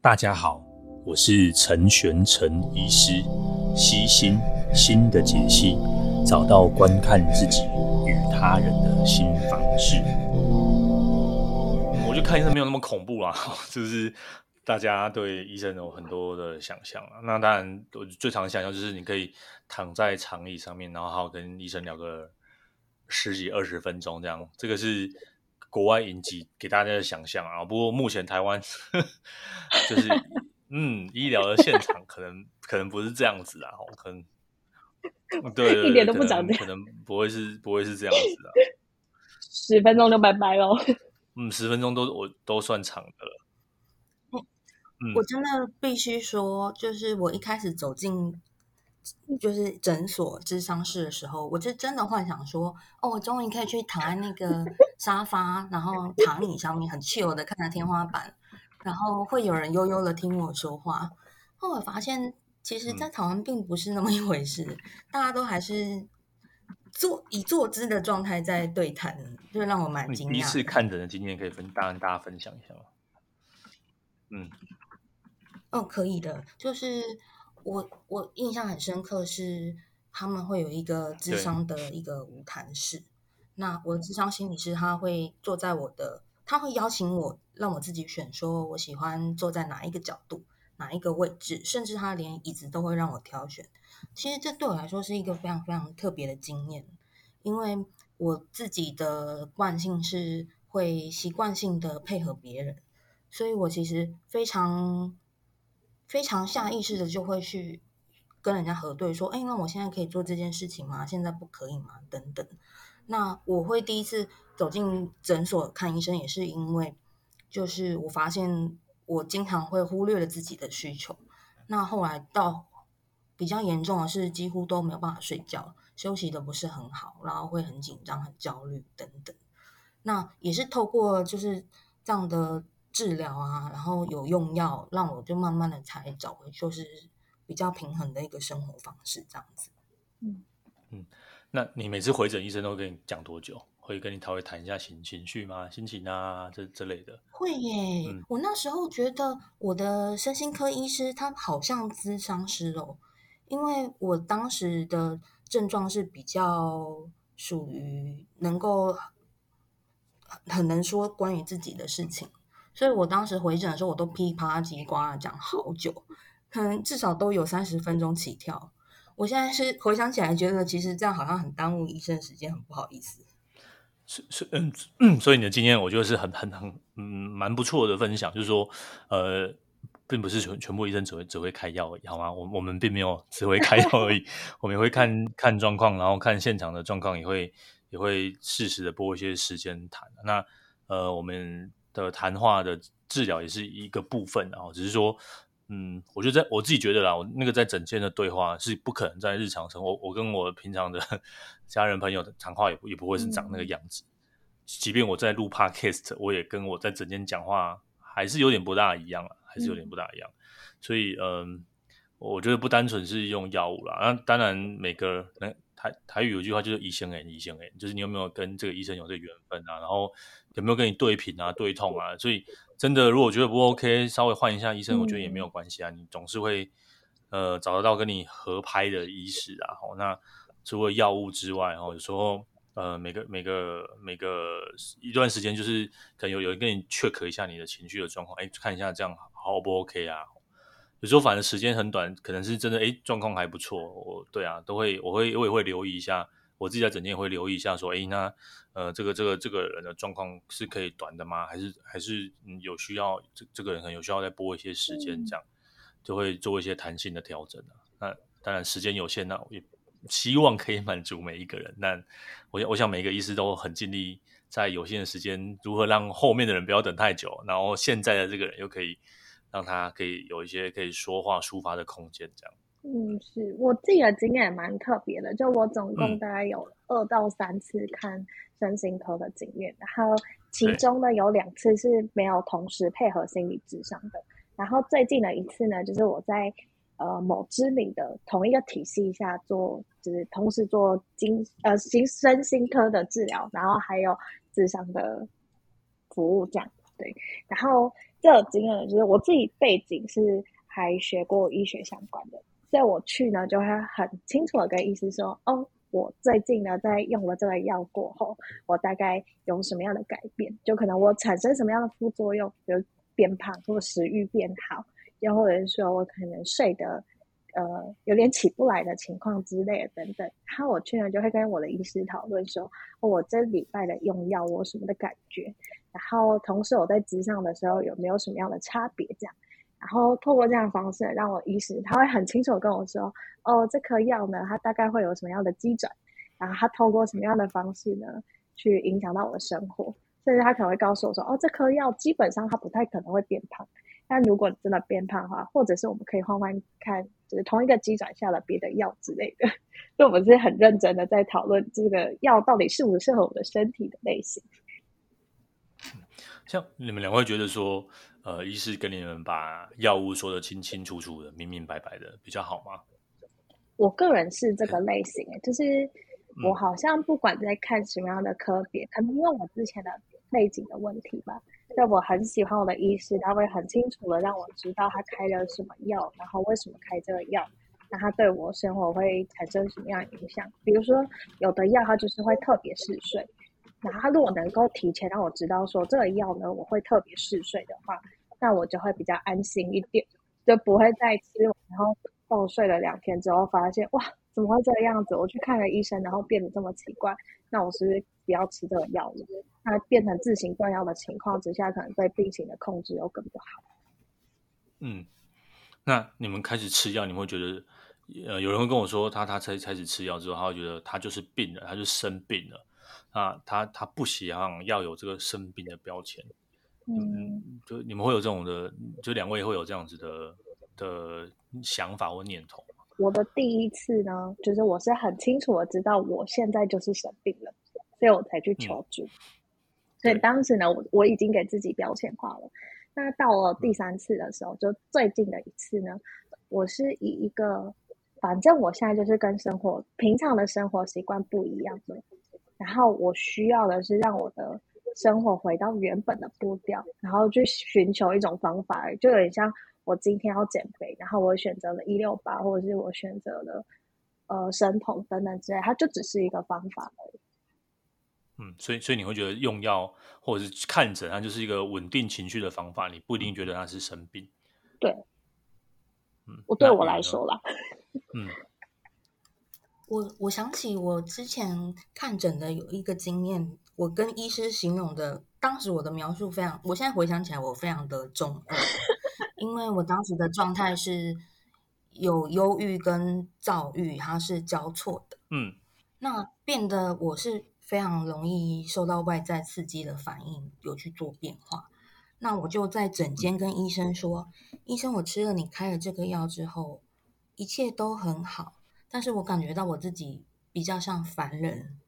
大家好，我是陈玄陈医师，悉心心的解析，找到观看自己与他人的新方式。我就看医生没有那么恐怖啦，就是大家对医生有很多的想象啊。那当然，我最常想象就是你可以躺在长椅上面，然后好跟医生聊个十几二十分钟这样。这个是。国外影集给大家的想象啊，不过目前台湾 就是嗯，医疗的现场可能可能不是这样子啊，可能 对，对，对，一点都不长这样，可能不会是不会是这样子的，十分钟就拜拜喽。嗯，十分钟都我都算长的了。嗯，我真的必须说，就是我一开始走进。就是诊所智商室的时候，我就真的幻想说，哦，我终于可以去躺在那个沙发，然后躺椅上面很 chill 的看着天花板，然后会有人悠悠的听我说话。后来发现，其实，在台湾并不是那么一回事，嗯、大家都还是坐以坐姿的状态在对谈，就让我蛮惊讶。你第一次看诊的经验可以分，大跟大家分享一下吗？嗯，哦，可以的，就是。我我印象很深刻，是他们会有一个智商的一个无谈室。那我的智商心理师他会坐在我的，他会邀请我让我自己选，说我喜欢坐在哪一个角度、哪一个位置，甚至他连椅子都会让我挑选。其实这对我来说是一个非常非常特别的经验，因为我自己的惯性是会习惯性的配合别人，所以我其实非常。非常下意识的就会去跟人家核对，说：“哎，那我现在可以做这件事情吗？现在不可以吗？等等。”那我会第一次走进诊所看医生，也是因为，就是我发现我经常会忽略了自己的需求。那后来到比较严重的是，几乎都没有办法睡觉，休息的不是很好，然后会很紧张、很焦虑等等。那也是透过就是这样的。治疗啊，然后有用药，让我就慢慢的才找回，就是比较平衡的一个生活方式，这样子。嗯嗯，那你每次回诊，医生都会跟你讲多久？会跟你稍微谈一下情情绪吗？心情啊，这之类的。会耶，嗯、我那时候觉得我的身心科医师他好像咨商师哦，因为我当时的症状是比较属于能够很能说关于自己的事情。所以我当时回诊的时候，我都噼啪叽呱讲好久，可能至少都有三十分钟起跳。我现在是回想起来，觉得其实这样好像很耽误医生时间，很不好意思。是是嗯嗯，所以你的经验，我觉得是很很很嗯蛮不错的分享，就是说呃，并不是全全部医生只会只会开药而已，好吗？我我们并没有只会开药而已，我们也会看看状况，然后看现场的状况，也会也会适时的拨一些时间谈。那呃，我们。的谈话的治疗也是一个部分，然后只是说，嗯，我觉得在我自己觉得啦，我那个在整间的对话是不可能在日常生活，我跟我平常的 家人朋友的谈话也不也不会是长那个样子。嗯、即便我在录 Podcast，我也跟我在整间讲话还是有点不大一样，还是有点不大一样。嗯、所以，嗯，我觉得不单纯是用药物啦，那当然每个人。台台语有句话就是“医生哎，医生哎”，就是你有没有跟这个医生有这个缘分啊？然后有没有跟你对频啊、对痛啊？所以真的，如果觉得不 OK，稍微换一下医生，我觉得也没有关系啊。嗯、你总是会呃找得到跟你合拍的医师啊。哦，那除了药物之外，哦，有时候呃每个每个每个一段时间，就是可能有有人跟你 check 一下你的情绪的状况，哎，看一下这样好不 OK 啊？有时候反正时间很短，可能是真的，哎，状况还不错。我对啊，都会，我会，我也会留意一下。我自己在整天也会留意一下，说，哎，那呃，这个这个这个人的状况是可以短的吗？还是还是有需要这这个人可能有需要再拨一些时间，这样就会做一些弹性的调整啊。那当然时间有限，那我也希望可以满足每一个人。那我我想每一个医师都很尽力，在有限的时间，如何让后面的人不要等太久，然后现在的这个人又可以。让他可以有一些可以说话抒发的空间，这样。嗯，是我自己的经验也蛮特别的，就我总共大概有二到三次看身心科的经验，嗯、然后其中呢有两次是没有同时配合心理智商的，然后最近的一次呢，就是我在呃某知名的同一个体系下做，就是同时做精呃心身心科的治疗，然后还有智商的服务这样。对，然后这个经验就是我自己背景是还学过医学相关的，所以我去呢就会很清楚的跟医师说，哦，我最近呢在用了这个药过后，我大概有什么样的改变，就可能我产生什么样的副作用，比如变胖或食欲变好，又或者是说我可能睡得。呃，有点起不来的情况之类的等等，然后我去呢就会跟我的医师讨论说，我这礼拜的用药我什么的感觉，然后同时我在咨商的时候有没有什么样的差别这样，然后透过这样的方式让我医师他会很清楚的跟我说，哦，这颗药呢它大概会有什么样的机转，然后它透过什么样的方式呢去影响到我的生活，甚至他可能会告诉我说，哦，这颗药基本上它不太可能会变胖。但如果你真的变胖的话，或者是我们可以换换看，就是同一个机转下的别的药之类的，所以我们是很认真的在讨论这个药到底适不适合我的身体的类型。像你们两位觉得说，呃，医师跟你们把药物说的清清楚楚的、明明白白的比较好吗？我个人是这个类型，就是我好像不管在看什么样的科别，嗯、可能因为我之前的背景的问题吧。就我很喜欢我的医师，他会很清楚的让我知道他开了什么药，然后为什么开这个药，那他对我生活会产生什么样的影响？比如说，有的药它就是会特别嗜睡，然后他如果能够提前让我知道说这个药呢，我会特别嗜睡的话，那我就会比较安心一点，就不会再吃，然后暴睡了两天之后发现哇，怎么会这个样子？我去看了医生，然后变得这么奇怪，那我是不是不要吃这个药了？它变成自行断药的情况之下，可能对病情的控制又更不好。嗯，那你们开始吃药，你们会觉得，呃，有人会跟我说，他他才开始吃药之后，他会觉得他就是病了，他就生病了。啊，他他不希望要有这个生病的标签。嗯，就你们会有这种的，就两位会有这样子的的想法或念头。我的第一次呢，就是我是很清楚的知道我现在就是生病了，所以我才去求助。嗯所以当时呢，我我已经给自己标签化了。那到了第三次的时候，就最近的一次呢，我是以一个，反正我现在就是跟生活平常的生活习惯不一样的，然后我需要的是让我的生活回到原本的步调，然后去寻求一种方法，就有点像我今天要减肥，然后我选择了一六八，或者是我选择了呃生酮等等之类，它就只是一个方法而已。嗯，所以所以你会觉得用药或者是看诊，它就是一个稳定情绪的方法，你不一定觉得它是生病。对，嗯，我对我来说啦，嗯，我我想起我之前看诊的有一个经验，我跟医师形容的，当时我的描述非常，我现在回想起来，我非常的中二，因为我当时的状态是有忧郁跟躁郁，它是交错的，嗯，那变得我是。非常容易受到外在刺激的反应，有去做变化。那我就在诊间跟医生说：“医生，我吃了你开了这个药之后，一切都很好，但是我感觉到我自己比较像凡人。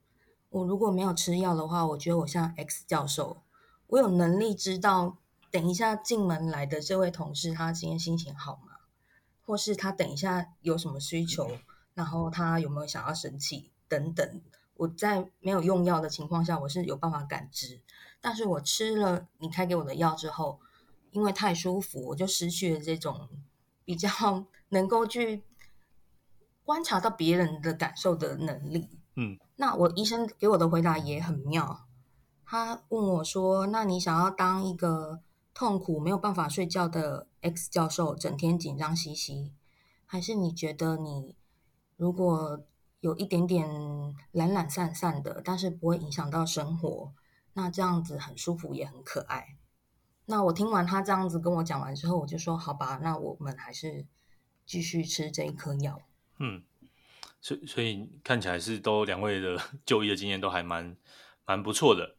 我如果没有吃药的话，我觉得我像 X 教授，我有能力知道等一下进门来的这位同事他今天心情好吗？或是他等一下有什么需求，然后他有没有想要生气等等。”我在没有用药的情况下，我是有办法感知，但是我吃了你开给我的药之后，因为太舒服，我就失去了这种比较 能够去观察到别人的感受的能力。嗯，那我医生给我的回答也很妙，他问我说：“那你想要当一个痛苦没有办法睡觉的 X 教授，整天紧张兮兮，还是你觉得你如果？”有一点点懒懒散散的，但是不会影响到生活。那这样子很舒服，也很可爱。那我听完他这样子跟我讲完之后，我就说：“好吧，那我们还是继续吃这一颗药。”嗯，所以所以看起来是都两位的 就医的经验都还蛮蛮不错的。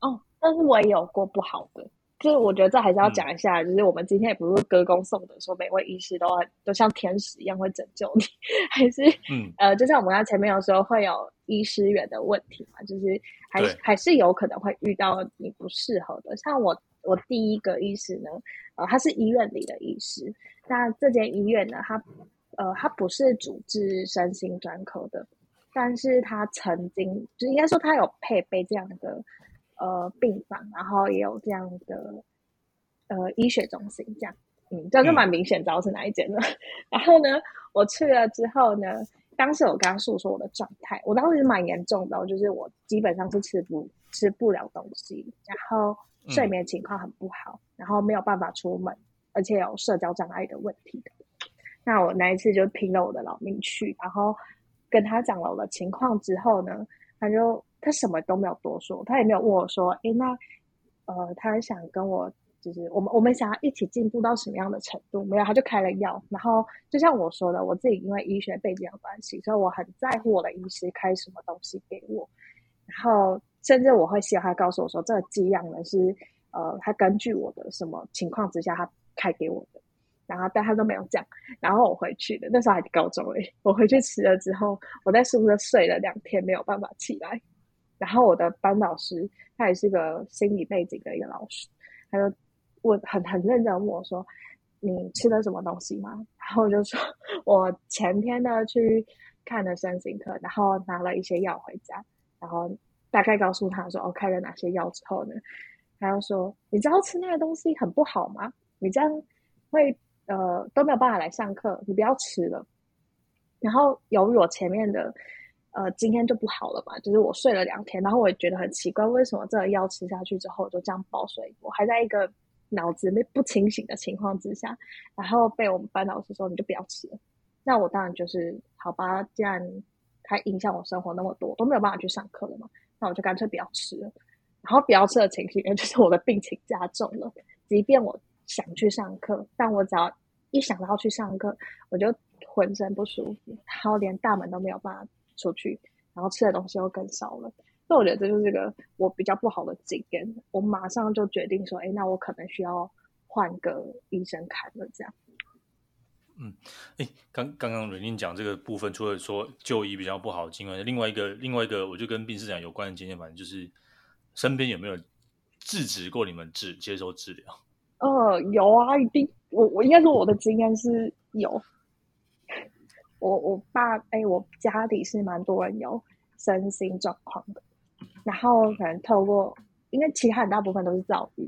哦，但是我也有过不好的。就是我觉得这还是要讲一下，嗯、就是我们今天也不是歌功颂德，说每位医师都都像天使一样会拯救你，还是嗯呃，就像我们刚才前面有说会有医师缘的问题嘛，就是还还是有可能会遇到你不适合的。像我我第一个医师呢，呃，他是医院里的医师，那这间医院呢，他呃他不是主治身心专科的，但是他曾经就应该说他有配备这样的。呃，病房，然后也有这样的呃医学中心这样，嗯，这样就蛮明显知道是哪一间了。嗯、然后呢，我去了之后呢，当时我刚刚诉说我的状态，我当时蛮严重的，就是我基本上是吃不吃不了东西，然后睡眠情况很不好，嗯、然后没有办法出门，而且有社交障碍的问题的。那我那一次就拼了我的老命去，然后跟他讲了我的情况之后呢，他就他什么都没有多说，他也没有问我说，诶，那呃，他想跟我就是我们我们想要一起进步到什么样的程度？没有，他就开了药。然后就像我说的，我自己因为医学背景的关系，所以我很在乎我的医师开什么东西给我。然后甚至我会希望他告诉我说，这个剂量呢是呃，他根据我的什么情况之下他开给我的。然后，但他都没有讲。然后我回去的，那时候还高中诶，我回去吃了之后，我在宿舍睡了两天，没有办法起来。然后我的班老师，他也是个心理背景的一个老师，他就问很很认真问我说：“你吃了什么东西吗？” 然后我就说：“我前天呢去看了身心科，然后拿了一些药回家，然后大概告诉他说，我、哦、开了哪些药之后呢，他就说：你知道吃那个东西很不好吗？你这样会。”呃，都没有办法来上课，你不要吃了。然后由于我前面的呃今天就不好了嘛，就是我睡了两天，然后我也觉得很奇怪，为什么这个药吃下去之后就这样爆睡？我还在一个脑子没不清醒的情况之下，然后被我们班老师说你就不要吃了。那我当然就是好吧，既然它影响我生活那么多，都没有办法去上课了嘛，那我就干脆不要吃了。然后不要吃的情绪，就是我的病情加重了，即便我想去上课，但我只要一想到要去上课，我就浑身不舒服，然后连大门都没有办法出去，然后吃的东西又更少了。所以我觉得这就是一个我比较不好的经验。我马上就决定说，哎，那我可能需要换个医生看了。这样。嗯，哎，刚刚刚瑞宁讲这个部分，除了说就医比较不好的经验，另外一个另外一个，我就跟病识长有关的经验，反正就是身边有没有制止过你们治接受治疗？呃，有啊，一定。我我应该说我的经验是有，我我爸哎，我家里是蛮多人有身心状况的，然后可能透过，因为其他很大部分都是躁郁，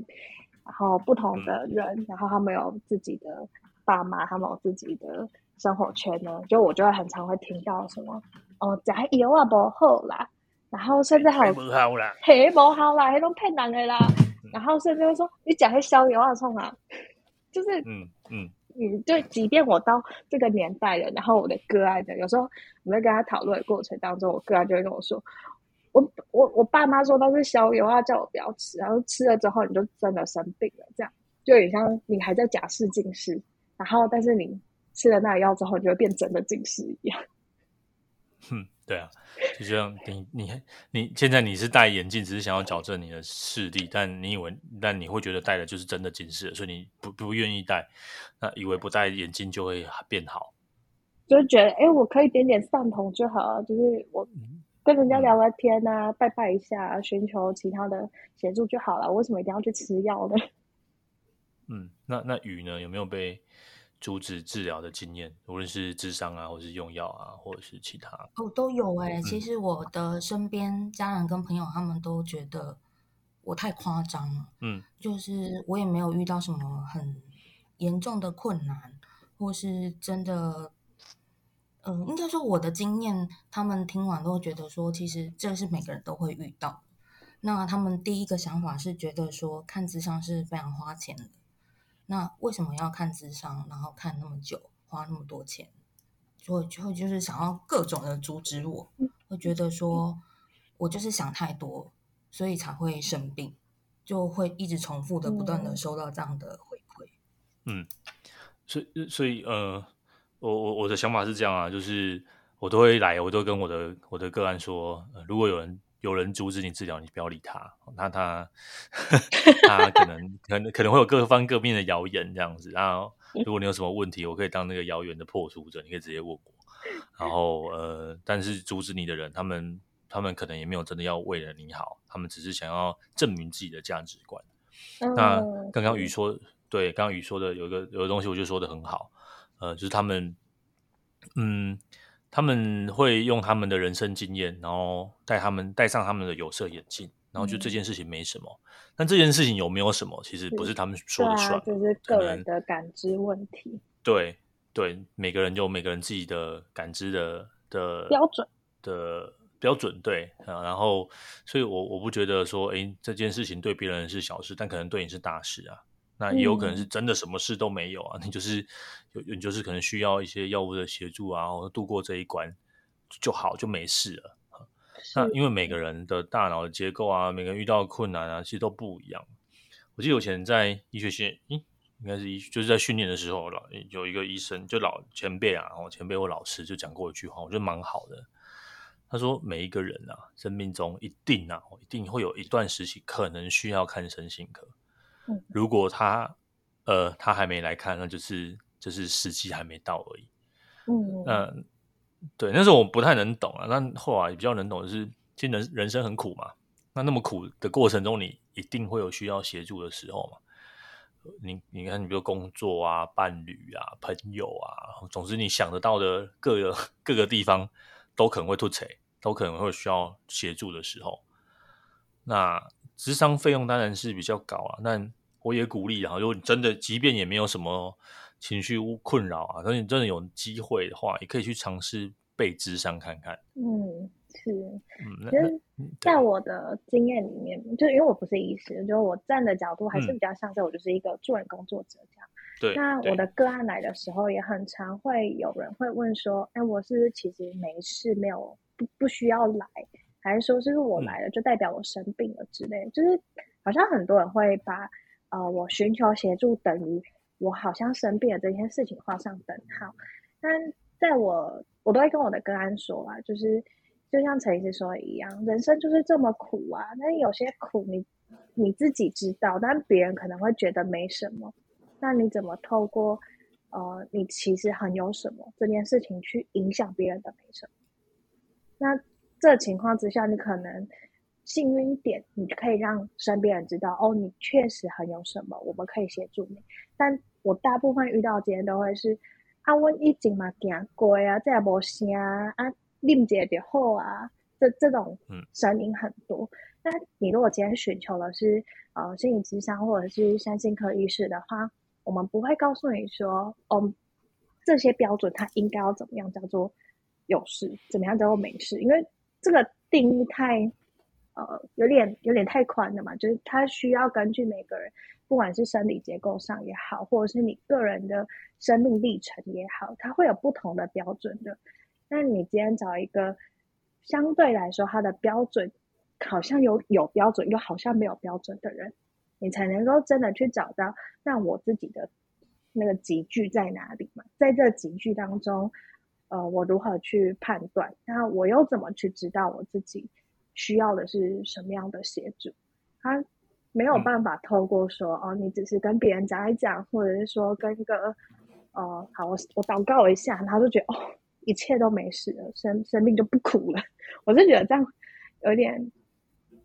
然后不同的人，然后他们有自己的爸妈，他们有自己的生活圈呢，就我就会很常会听到什么哦，加油啊，不好啦，然后甚至还有不好啦，嘿，不好啦，还都骗人的啦，然后甚至会说你讲些消油啊，冲啊。就是，嗯嗯嗯，就即便我到这个年代了，然后我的个案的，有时候我在跟他讨论的过程当中，我个案就会跟我说，我我我爸妈说都是消油啊，叫我不要吃，然后吃了之后你就真的生病了，这样就有点像你还在假释近视，然后但是你吃了那个药之后，你就会变真的近视一样。嗯，对啊。就像你你你现在你是戴眼镜，只是想要矫正你的视力，但你以为但你会觉得戴的就是真的近视，所以你不不愿意戴，那以为不戴眼镜就会变好，就觉得哎，我可以点点散瞳就好，就是我跟人家聊聊天啊，嗯、拜拜一下，寻求其他的协助就好了，为什么一定要去吃药呢？嗯，那那雨呢？有没有被？阻止治疗的经验，无论是智商啊，或是用药啊，或者是其他哦，都有哎、欸。其实我的身边家人跟朋友，他们都觉得我太夸张了。嗯，就是我也没有遇到什么很严重的困难，或是真的，嗯、呃，应该说我的经验，他们听完都觉得说，其实这是每个人都会遇到。那他们第一个想法是觉得说，看智商是非常花钱的。那为什么要看智商，然后看那么久，花那么多钱？所以就会就是想要各种的阻止我，会觉得说我就是想太多，所以才会生病，就会一直重复的、不断的收到这样的回馈。嗯，所以所以呃，我我我的想法是这样啊，就是我都会来，我都跟我的我的个案说，呃，如果有人。有人阻止你治疗，你不要理他。那他 他可能可能可能会有各方各面的谣言这样子。然后如果你有什么问题，我可以当那个谣言的破除者，你可以直接问我。然后呃，但是阻止你的人，他们他们可能也没有真的要为了你好，他们只是想要证明自己的价值观。嗯、那刚刚雨说，对，刚刚雨说的有一个有个东西，我就说的很好。呃，就是他们嗯。他们会用他们的人生经验，然后带他们戴上他们的有色眼镜，然后就这件事情没什么。嗯、但这件事情有没有什么，其实不是他们说的算，就是个人的感知问题。对对，每个人有每个人自己的感知的的标准的标准，对啊。然后，所以我我不觉得说，哎，这件事情对别人是小事，但可能对你是大事啊。那也有可能是真的什么事都没有啊，嗯、你就是有你就是可能需要一些药物的协助啊，或者度过这一关就好，就没事了。那因为每个人的大脑的结构啊，每个人遇到的困难啊，其实都不一样。我记得以前在医学系，应应该是医，就是在训练的时候，老有一个医生，就老前辈啊，然后前辈或老师就讲过一句话，我觉得蛮好的。他说，每一个人啊，生命中一定啊，一定会有一段时期可能需要看身心科。如果他呃他还没来看，那就是就是时机还没到而已。嗯，那对，那时候我不太能懂啊。那后来比较能懂的是，其实人人生很苦嘛。那那么苦的过程中，你一定会有需要协助的时候嘛。你你看，你比如工作啊、伴侣啊、朋友啊，总之你想得到的各个各个地方都可能会凸槌，都可能会需要协助的时候。那咨商费用当然是比较高啊，但我也鼓励啊，如果你真的，即便也没有什么情绪困扰啊，但你真的有机会的话，也可以去尝试被智商看看。嗯，是。嗯，其实在我的经验里面，就因为我不是医师，就我站的角度还是比较像是我就是一个助人工作者这样。对、嗯。那我的个案来的时候，也很常会有人会问说：“哎，我是不是其实没事，没有不不需要来？”还是说，就是我来了就代表我生病了之类？的、就是好像很多人会把呃我寻求协助等于我好像生病了这件事情画上等号。但在我我都会跟我的个案说啊，就是就像陈医师说的一样，人生就是这么苦啊。那有些苦你你自己知道，但别人可能会觉得没什么。那你怎么透过呃你其实很有什么这件事情去影响别人的没什么？那。这情况之下，你可能幸运一点，你可以让身边人知道哦，你确实很有什么，我们可以协助你。但我大部分遇到今天都会是啊，我已经嘛行过啊，这也无啥啊，啉一下就好啊，这这种声音很多。那你如果今天寻求的是呃心理咨商或者是身心科医师的话，我们不会告诉你说哦，这些标准它应该要怎么样叫做有事，怎么样叫做没事，因为。这个定义太，呃，有点有点太宽了嘛，就是它需要根据每个人，不管是生理结构上也好，或者是你个人的生命历程也好，它会有不同的标准的。那你今天找一个相对来说它的标准好像有有标准，又好像没有标准的人，你才能够真的去找到那我自己的那个集聚在哪里嘛，在这集聚当中。呃，我如何去判断？那我又怎么去知道我自己需要的是什么样的协助？他没有办法透过说、嗯、哦，你只是跟别人讲一讲，或者是说跟一个呃，好，我我祷告一下，他就觉得哦，一切都没事了，生生命就不苦了。我是觉得这样有点，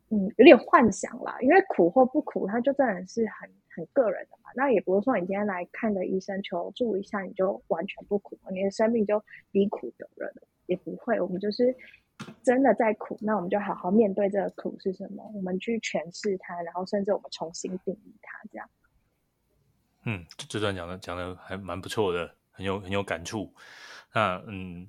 嗯，有点幻想啦。因为苦或不苦，他就真的是很。很个人的嘛，那也不是说你今天来看的医生求助一下，你就完全不苦，你的生命就离苦得了，也不会。我们就是真的在苦，那我们就好好面对这个苦是什么，我们去诠释它，然后甚至我们重新定义它，这样。嗯，这段讲的讲的还蛮不错的，很有很有感触。那嗯，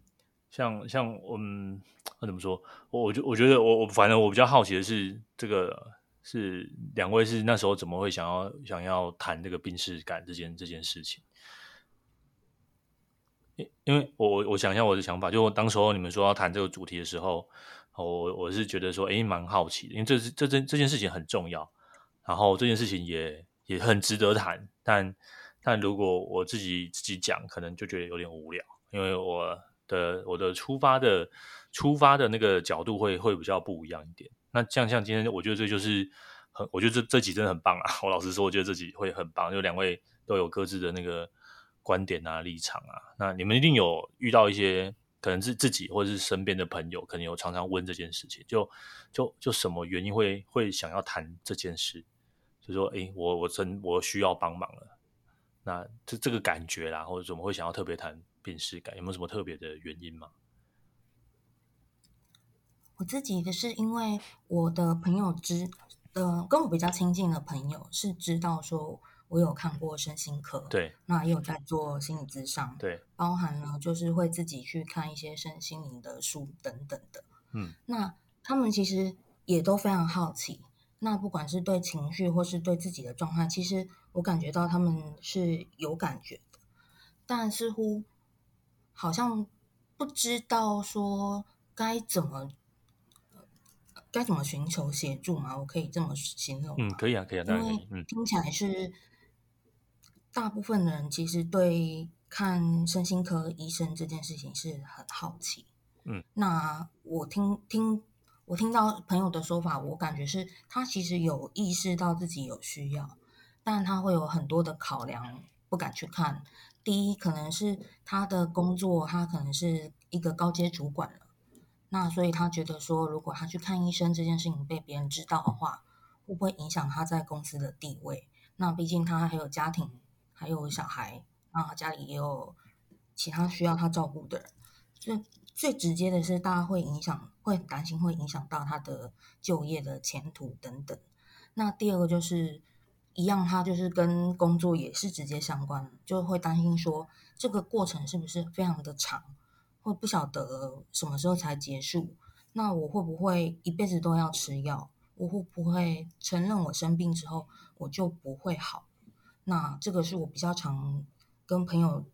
像像我们那怎么说？我我就我觉得我我反正我比较好奇的是这个。是两位是那时候怎么会想要想要谈这个病识感这件这件事情？因因为我我想一下我的想法，就当时候你们说要谈这个主题的时候，我我是觉得说，哎，蛮好奇的，因为这这这这件事情很重要，然后这件事情也也很值得谈，但但如果我自己自己讲，可能就觉得有点无聊，因为我的我的出发的出发的那个角度会会比较不一样一点。那像像今天，我觉得这就是很，我觉得这这集真的很棒啊！我老实说，我觉得这集会很棒，就两位都有各自的那个观点啊、立场啊。那你们一定有遇到一些，可能是自己或者是身边的朋友，可能有常常问这件事情，就就就什么原因会会想要谈这件事？就说，诶，我我真我需要帮忙了。那这这个感觉啦，或者怎么会想要特别谈病识感？有没有什么特别的原因吗？我自己的是因为我的朋友知，呃，跟我比较亲近的朋友是知道说我有看过身心科，对，那也有在做心理咨商，对，包含了就是会自己去看一些身心灵的书等等的，嗯，那他们其实也都非常好奇。那不管是对情绪或是对自己的状态，其实我感觉到他们是有感觉的，但似乎好像不知道说该怎么该怎么寻求协助吗？我可以这么形容？嗯，可以啊，可以啊，当然可以。因为听起来是大部分人其实对看身心科医生这件事情是很好奇。嗯，那我听听。我听到朋友的说法，我感觉是他其实有意识到自己有需要，但他会有很多的考量，不敢去看。第一，可能是他的工作，他可能是一个高阶主管了，那所以他觉得说，如果他去看医生这件事情被别人知道的话，会不会影响他在公司的地位？那毕竟他还有家庭，还有小孩，啊，家里也有其他需要他照顾的人，最。最直接的是，大家会影响，会担心会影响到他的就业的前途等等。那第二个就是一样，他就是跟工作也是直接相关，就会担心说这个过程是不是非常的长，会不晓得什么时候才结束。那我会不会一辈子都要吃药？我会不会承认我生病之后我就不会好？那这个是我比较常跟朋友。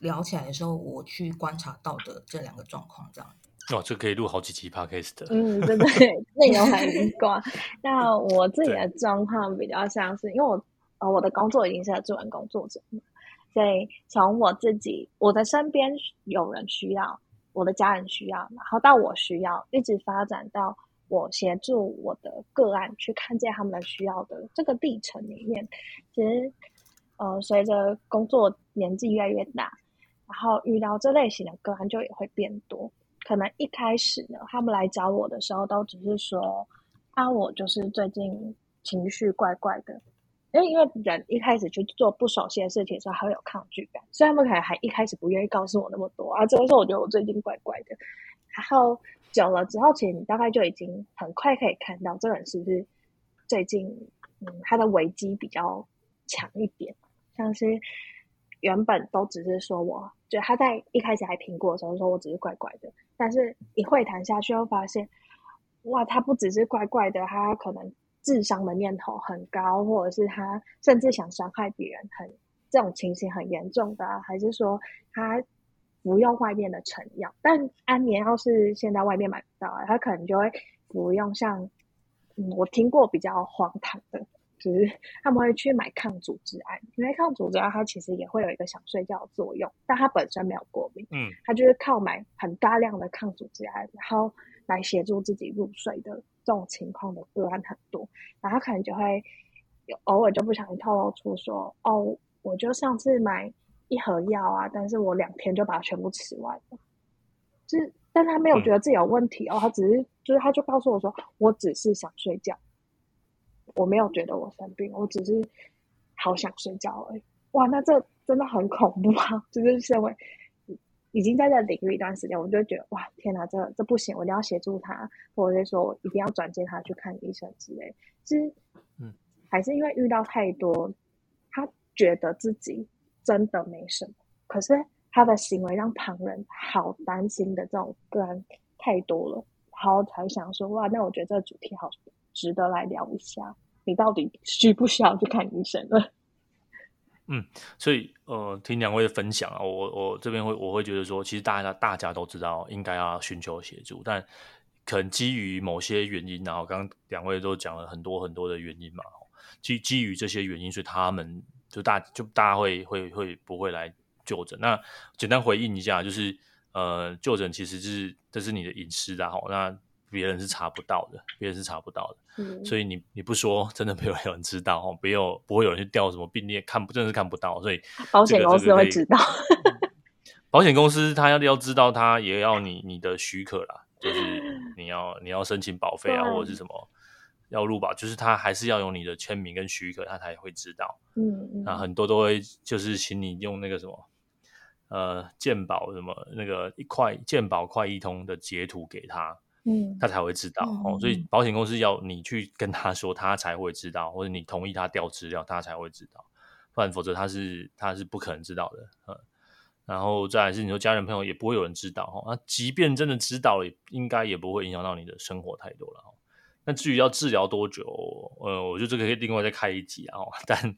聊起来的时候，我去观察到的这两个状况，这样哦，这可以录好几期 podcast 的。嗯，对对，内容很广。那我自己的状况比较像是，因为我呃我的工作已经是做完工作者嘛，所以从我自己我的身边有人需要，我的家人需要，然后到我需要，一直发展到我协助我的个案去看见他们的需要的这个历程里面，其实呃随着工作年纪越来越大。然后遇到这类型的个案就也会变多，可能一开始呢，他们来找我的时候都只是说，啊，我就是最近情绪怪怪的，因为因为人一开始去做不熟悉的事情的时候，还会有抗拒感，所以他们可能还一开始不愿意告诉我那么多啊，只会说我觉得我最近怪怪的，然后久了之后，其实你大概就已经很快可以看到这个人是不是最近嗯他的危机比较强一点，像是。原本都只是说，我就他在一开始还评估的时候说我只是怪怪的，但是一会谈下去，又发现，哇，他不只是怪怪的，他可能自伤的念头很高，或者是他甚至想伤害别人很，很这种情形很严重的，还是说他服用外面的成药？但安眠药是现在外面买不到，他可能就会服用像，嗯，我听过比较荒唐的。就是他们会去买抗组织胺，因为抗组织胺它其实也会有一个想睡觉的作用，但它本身没有过敏。嗯，他就是靠买很大量的抗组织胺，然后来协助自己入睡的这种情况的个案很多。然后他可能就会有偶尔就不小心透露出说：“哦，我就上次买一盒药啊，但是我两天就把它全部吃完了。”就是，但他没有觉得自己有问题哦，他只是就是他就告诉我说：“我只是想睡觉。”我没有觉得我生病，我只是好想睡觉而已。哇，那这真的很恐怖啊！就是社会已经在这领域一段时间，我就觉得哇，天哪，这这不行，我一定要协助他，或者是说我一定要转介他去看医生之类。其实，嗯，还是因为遇到太多，他觉得自己真的没什么，可是他的行为让旁人好担心的这种个案太多了，然后才想说哇，那我觉得这个主题好。值得来聊一下，你到底需不需要去看医生了？嗯，所以呃，听两位的分享啊，我我这边会我会觉得说，其实大家大家都知道应该要寻求协助，但可能基于某些原因，然后刚刚两位都讲了很多很多的原因嘛，基基于这些原因，所以他们就大就大家会会会不会来就诊？那简单回应一下，就是呃，就诊其实是这是你的隐私的哈，那。别人是查不到的，别人是查不到的，嗯、所以你你不说，真的没有人知道哦，没有不会有人去调什么病历，看不真的是看不到，所以、这个、保险公司会知道。保险公司他要要知道，他也要你你的许可啦，就是你要你要申请保费啊，或者是什么要入保，就是他还是要有你的签名跟许可，他才会知道。嗯嗯，那很多都会就是请你用那个什么呃鉴保什么那个一块鉴保快易通的截图给他。嗯，他才会知道、嗯、哦。所以保险公司要你去跟他说，他才会知道，或者你同意他调资料，他才会知道，不然否则他是他是不可能知道的。嗯，然后再来是你说家人朋友也不会有人知道哦。那即便真的知道了，应该也不会影响到你的生活太多了。那至于要治疗多久，呃，我觉得这个可以另外再开一集啊。但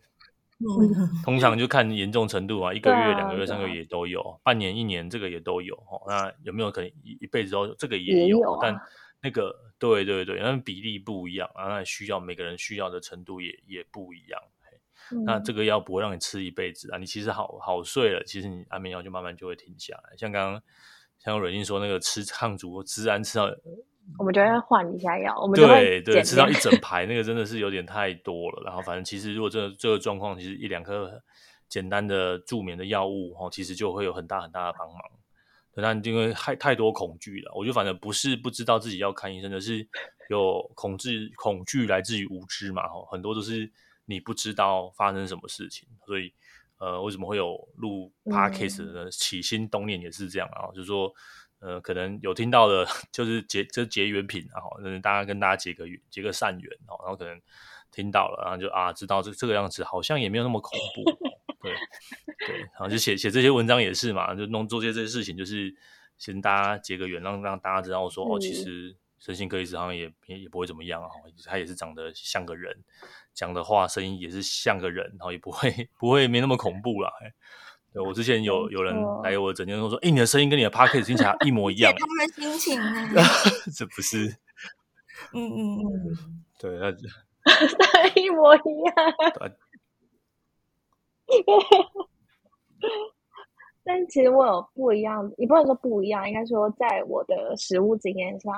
通常就看严重程度啊，一个月、啊、两个月、三个月也都有，半年、一年这个也都有。那有没有可能一一辈子都这个也有？也有啊、但那个对对对，那比例不一样啊，那需要每个人需要的程度也也不一样。嗯、那这个药不会让你吃一辈子啊，你其实好好睡了，其实你安眠药就慢慢就会停下来。像刚刚像蕊宁说那个吃抗组织胺吃到。我们就会换一下药，我们对对，吃到一整 排那个真的是有点太多了。然后反正其实如果这个、这个状况，其实一两颗简单的助眠的药物哈，其实就会有很大很大的帮忙。但因为太太多恐惧了，我就反正不是不知道自己要看医生的，是有恐惧恐惧来自于无知嘛。哈，很多都是你不知道发生什么事情，所以呃，为什么会有录 Podcast 的起心动念也是这样啊，就是说。呃，可能有听到的，就是结就是结缘品，然后大家跟大家结个缘，结个善缘，然后可能听到了，然后就啊，知道这这个样子好像也没有那么恐怖，对对，然后就写写这些文章也是嘛，就弄做些这些事情，就是先大家结个缘，让让大家知道说，哦，其实身心科医师好像也也也不会怎么样啊，他也是长得像个人，讲的话声音也是像个人，然后也不会 不会没那么恐怖啦。对，我之前有有人来我的诊间说说，哎、欸，你的声音跟你的 podcast 听起来一模一样。他们心情呢？这不是？嗯嗯嗯，对，那 一模一样。但其实我有不一样，也不能说不一样，应该说在我的实物经验上，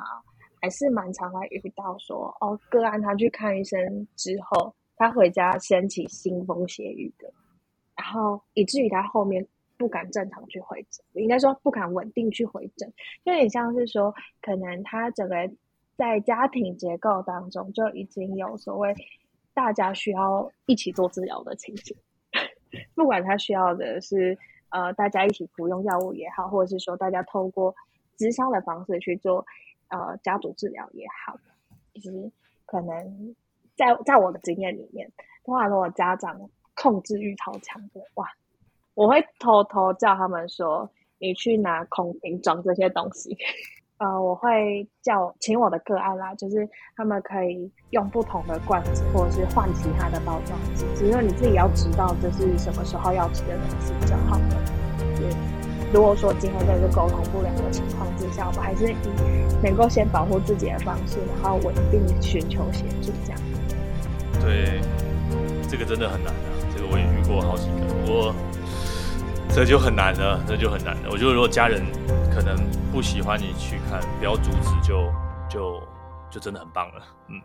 还是蛮常会遇到说，哦，个案他去看医生之后，他回家掀起腥风血雨的。然后以至于他后面不敢正常去回诊，应该说不敢稳定去回诊，就有点像是说，可能他整个在家庭结构当中就已经有所谓大家需要一起做治疗的情形，不管他需要的是呃大家一起服用药物也好，或者是说大家透过咨商的方式去做呃家族治疗也好，其实可能在在我的经验里面，通常如果家长。控制欲超强的哇！我会偷偷叫他们说：“你去拿空瓶装这些东西。”呃，我会叫请我的个案啦，就是他们可以用不同的罐子，或者是换其他的包装纸。只是你自己要知道这是什么时候要吃的东西比较好的。对，如果说今天在这沟通不良的情况之下，我们还是以能够先保护自己的方式，然后稳定寻求协助这样。对，这个真的很难的。过好几个，不过这就很难了，这就很难了。我觉得如果家人可能不喜欢你去看，不要阻止，就就就真的很棒了，嗯。